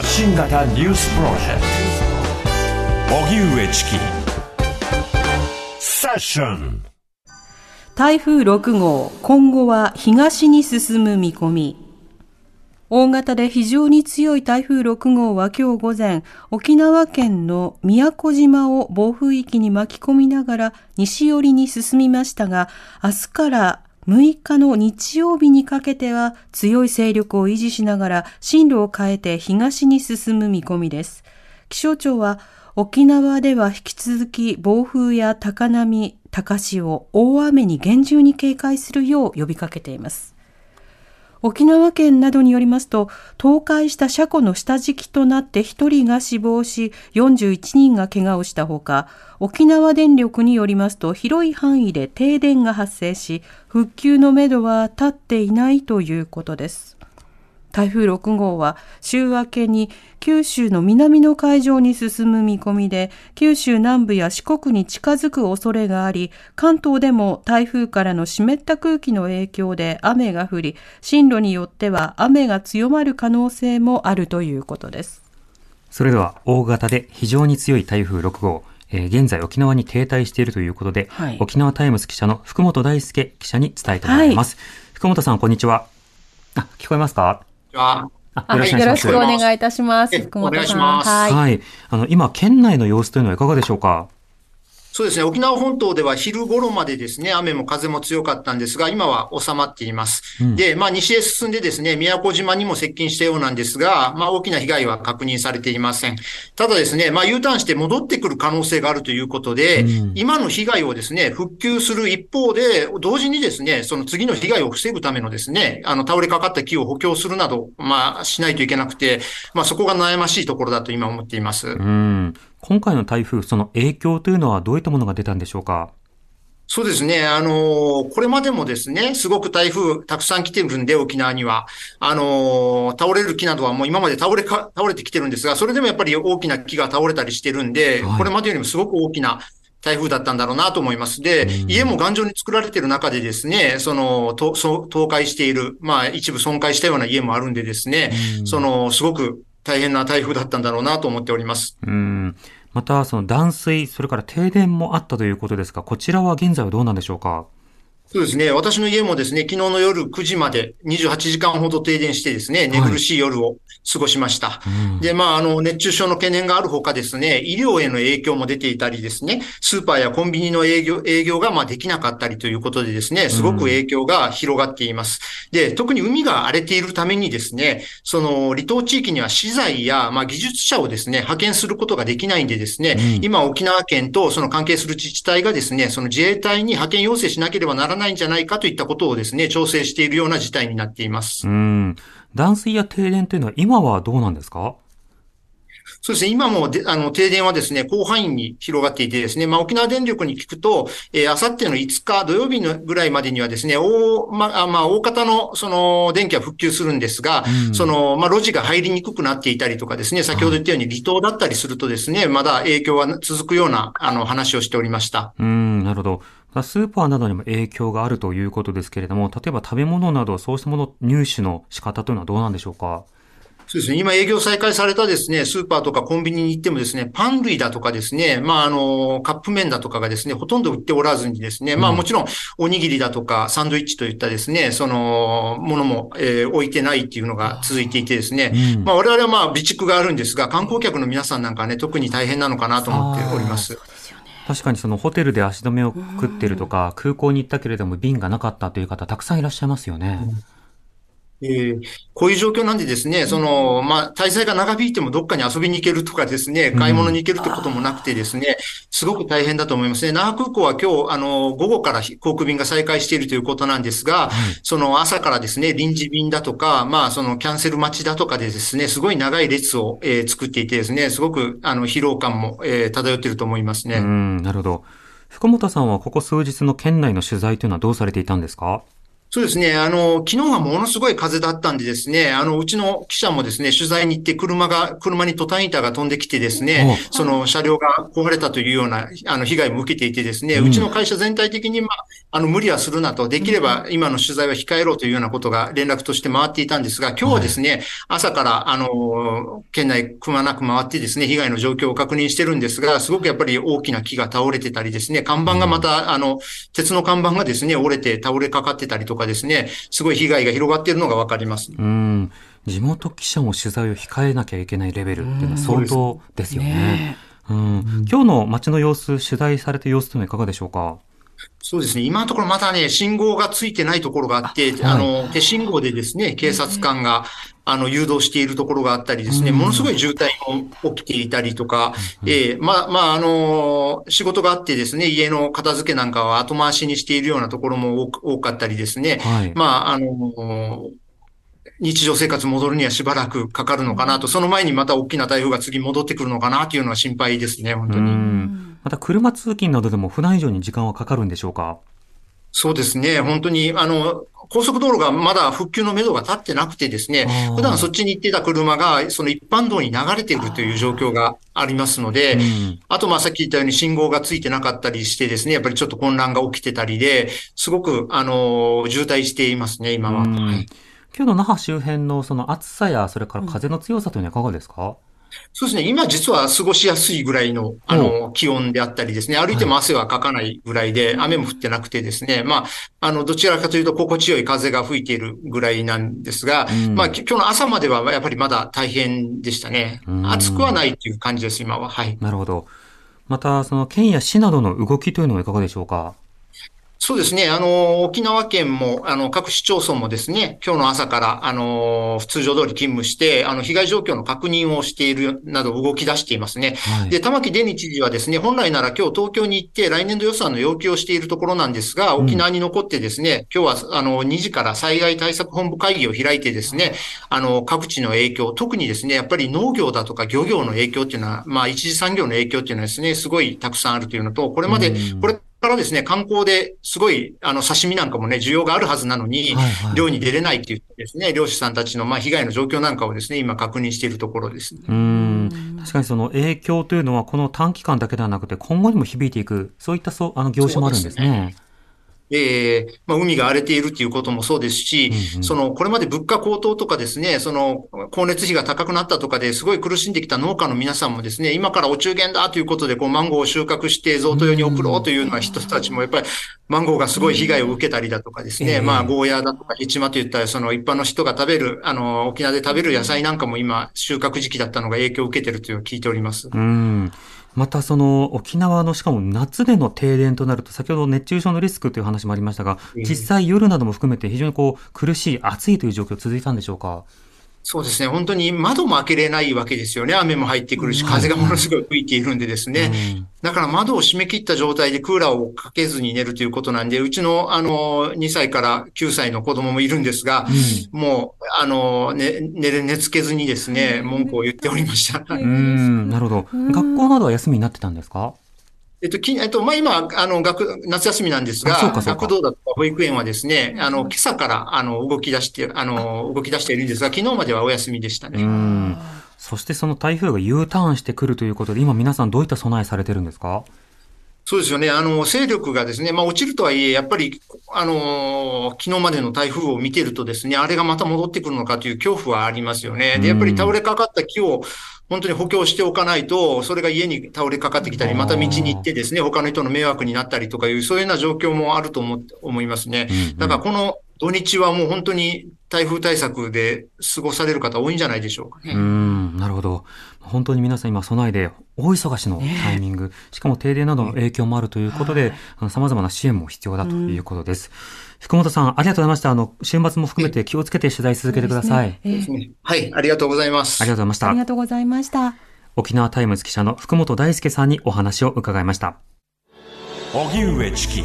発信型ニュースプロジェクト荻上チキセッション台風6号、今後は東に進む見込み。大型で非常に強い台風6号は今日午前、沖縄県の宮古島を暴風域に巻き込みながら西寄りに進みましたが、明日から6日の日曜日にかけては強い勢力を維持しながら進路を変えて東に進む見込みです。気象庁は沖縄では引き続き暴風や高波、高潮、大雨に厳重に警戒するよう呼びかけています。沖縄県などによりますと、倒壊した車庫の下敷きとなって1人が死亡し、41人が怪我をしたほか、沖縄電力によりますと、広い範囲で停電が発生し、復旧のめどは立っていないということです。台風6号は週明けに九州の南の海上に進む見込みで、九州南部や四国に近づく恐れがあり、関東でも台風からの湿った空気の影響で雨が降り、進路によっては雨が強まる可能性もあるということです。それでは大型で非常に強い台風6号、えー、現在沖縄に停滞しているということで、はい、沖縄タイムズ記者の福本大輔記者に伝えてもらいます。はい、福本さん、こんにちは。あ、聞こえますか？は。よろしくお願いいたします。福本さん。はい。あの、今、県内の様子というのはいかがでしょうか？そうですね。沖縄本島では昼頃までですね、雨も風も強かったんですが、今は収まっています。うん、で、まあ、西へ進んでですね、宮古島にも接近したようなんですが、まあ、大きな被害は確認されていません。ただですね、まあ、U ターンして戻ってくる可能性があるということで、うん、今の被害をですね、復旧する一方で、同時にですね、その次の被害を防ぐためのですね、あの、倒れかかった木を補強するなど、まあ、しないといけなくて、まあ、そこが悩ましいところだと今思っています。うん今回の台風、その影響というのはどういったものが出たんでしょうか？そうですね。あのこれまでもですね、すごく台風たくさん来てるんで、沖縄には。あの倒れる木などはもう今まで倒れか、倒れてきてるんですが、それでもやっぱり大きな木が倒れたりしてるんで、はい、これまでよりもすごく大きな台風だったんだろうなと思います。で、家も頑丈に作られている中でですね、その、倒壊している、まあ一部損壊したような家もあるんでですね、その、すごく大変な台風だったんだろうなと思っております。うんまた、その断水、それから停電もあったということですが、こちらは現在はどうなんでしょうか？そうですね。私の家もですね、昨日の夜9時まで28時間ほど停電してですね、寝苦しい夜を過ごしました。はい、で、まあ、あの、熱中症の懸念があるほかですね、医療への影響も出ていたりですね、スーパーやコンビニの営業、営業がまあできなかったりということでですね、すごく影響が広がっています。で、特に海が荒れているためにですね、その離島地域には資材や、まあ、技術者をですね、派遣することができないんでですね、うん、今沖縄県とその関係する自治体がですね、その自衛隊に派遣要請しなければならないんじゃないかといったことをですね、調整しているような事態になっています。うん。断水や停電というのは今はどうなんですか？そうですね、今もであの停電はですね、広範囲に広がっていてですね、まあ、沖縄電力に聞くと、えー、あさっての5日土曜日のぐらいまでにはですね、大、まあ、まあ、大方のその電気は復旧するんですが、うん、その、まあ、路地が入りにくくなっていたりとかですね、先ほど言ったように離島だったりするとですね、まだ影響は続くような、あの、話をしておりました。うん、なるほど。スーパーなどにも影響があるということですけれども、例えば食べ物など、そうしたもの入手の仕方というのはどうなんでしょうか？そうですね。今営業再開されたですね、スーパーとかコンビニに行ってもですね、パン類だとかですね、まあ、あの、カップ麺だとかがですね、ほとんど売っておらずにですね、まあもちろん、おにぎりだとか、サンドイッチといったですね、その、ものも、えー、置いてないっていうのが続いていてですね、うん、まあ我々はまあ備蓄があるんですが、観光客の皆さんなんかね、特に大変なのかなと思っております。確かにそのホテルで足止めを食ってるとか、空港に行ったけれども便がなかったという方、たくさんいらっしゃいますよね。うんえー、こういう状況なんでですね、その、まあ、滞在が長引いてもどっかに遊びに行けるとかですね、買い物に行けるってこともなくてですね、すごく大変だと思いますね。那覇空港は今日、あの、午後から航空便が再開しているということなんですが、その朝からですね、臨時便だとか、まあ、そのキャンセル待ちだとかでですね、すごい長い列を、えー、作っていてですね、すごく、あの、疲労感も、えー、漂っていると思いますね。うん、なるほど。福本さんはここ数日の県内の取材というのはどうされていたんですか？そうですね。あの、昨日はものすごい風だったんでですね、あの、うちの記者もですね、取材に行って車が、車にトタン板が飛んできてですね、その車両が壊れたというような、あの、被害も受けていてですね、うちの会社全体的に、まあ、あの、無理はするなと、できれば今の取材は控えろというようなことが連絡として回っていたんですが、今日はですね、はい、朝から、あの、県内くまなく回ってですね、被害の状況を確認してるんですが、すごくやっぱり大きな木が倒れてたりですね、看板がまた、あの、鉄の看板がですね、折れて倒れかかってたりとかですね、すごい被害が広がっているのがわかります。うん。地元記者も取材を控えなきゃいけないレベルっていうのは相当ですよね。うん、今日の街の様子、取材された様子というのはいかがでしょうか？そうですね。今のところまだね、信号がついてないところがあって、あはい、あの、手信号でですね、警察官が、あの、誘導しているところがあったりですね、ものすごい渋滞も起きていたりとか、ええー、まあ、まあ、あの、仕事があってですね、家の片付けなんかは後回しにしているようなところも多かったりですね、はい、まあ、あの、日常生活戻るにはしばらくかかるのかなと、その前にまた大きな台風が次戻ってくるのかなというのは心配ですね、本当に。また車通勤などでも普段以上に時間はかかるんでしょうか？そうですね。本当に、あの、高速道路がまだ復旧のめどが立ってなくてですね、普段そっちに行ってた車が、その一般道に流れているという状況がありますので、あと、まあ、さっき言ったように信号がついてなかったりしてですね、やっぱりちょっと混乱が起きてたりで、すごく、あの、渋滞していますね、今は。はい。今日の那覇周辺のその暑さや、それから風の強さというのはいかがですか、そうですね。今実は過ごしやすいぐらいの、あの、気温であったりですね。歩いても汗はかかないぐらいで、雨も降ってなくてですね。まあ、あの、どちらかというと心地よい風が吹いているぐらいなんですが、まあ、今日の朝まではやっぱりまだ大変でしたね。暑くはないっていう感じです、今は。はい。なるほど。また、その県や市などの動きというのはいかがでしょうか？そうですね。あの、沖縄県も、あの、各市町村もですね、今日の朝から、あの、通常通り勤務して、あの、被害状況の確認をしているなど動き出していますね。はい、で、玉城デニ知事はですね、本来なら今日東京に行って来年度予算の要求をしているところなんですが、沖縄に残ってですね、うん、今日は、あの、2時から災害対策本部会議を開いてですね、あの、各地の影響、特にですね、やっぱり農業だとか漁業の影響っていうのは、まあ、一次産業の影響っていうのはですね、すごいたくさんあるというのと、これまで、これ、からですね、観光ですごい、あの、刺身なんかもね、需要があるはずなのに、はいはい、漁に出れないって言ってですね、漁師さんたちの、まあ、被害の状況なんかをですね、今確認しているところです、ね、うん。確かにその影響というのは、この短期間だけではなくて、今後にも響いていく、そういったそう、あの、業種もあるんですね。ええー、まあ、海が荒れているっていうこともそうですし、うんうん、その、これまで物価高騰とかですね、その、光熱費が高くなったとかですごい苦しんできた農家の皆さんもですね、今からお中元だということで、こう、マンゴーを収穫して贈答用に送ろうというような人たちも、やっぱり、マンゴーがすごい被害を受けたりだとかですね、まあ、ゴーヤーだとかヘチマといった、その一般の人が食べる、あの、沖縄で食べる野菜なんかも今、収穫時期だったのが影響を受けてるという聞いております。うんまたその沖縄のしかも夏での停電となると先ほど熱中症のリスクという話もありましたが実際夜なども含めて非常にこう苦しい暑いという状況続いたんでしょうか？そうですね。本当に窓も開けれないわけですよね。雨も入ってくるし、風がものすごい吹いているんでですね。だから窓を閉め切った状態でクーラーをかけずに寝るということなんで、うちの、あの、2歳から9歳の子供もいるんですが、うん、もう、あの、ね、寝、寝つけずにですね、文句を言っておりました。うん、なるほど。学校などは休みになってたんですか？えっと、きえっと、まあ、今、あの、学、夏休みなんですが、学童だとか保育園はですね、あの、今朝から、あの、動き出して、あの、動き出しているんですが、昨日まではお休みでしたね。うん。そしてその台風が U ターンしてくるということで、今皆さんどういった備えされてるんですか？そうですよね。あの、勢力がですね、まあ落ちるとはいえ、やっぱり、あの、昨日までの台風を見てるとですね、あれがまた戻ってくるのかという恐怖はありますよね。で、やっぱり倒れかかった木を、本当に補強しておかないと、それが家に倒れかかってきたり、また道に行ってですね、他の人の迷惑になったりとかいう、そういうような状況もあると思思いますね。だからこの土日はもう本当に台風対策で過ごされる方多いんじゃないでしょうかね。うん、なるほど。本当に皆さん今備えで大忙しのタイミング、しかも停電などの影響もあるということで、様々な支援も必要だということです。福本さん、ありがとうございました。あの、週末も含めて気をつけて取材続けてください。ねはい、ありがとうございます。ありがとうございました。ありがとうございました。沖縄タイムズ記者の福本大輔さんにお話を伺いました。荻上チキ。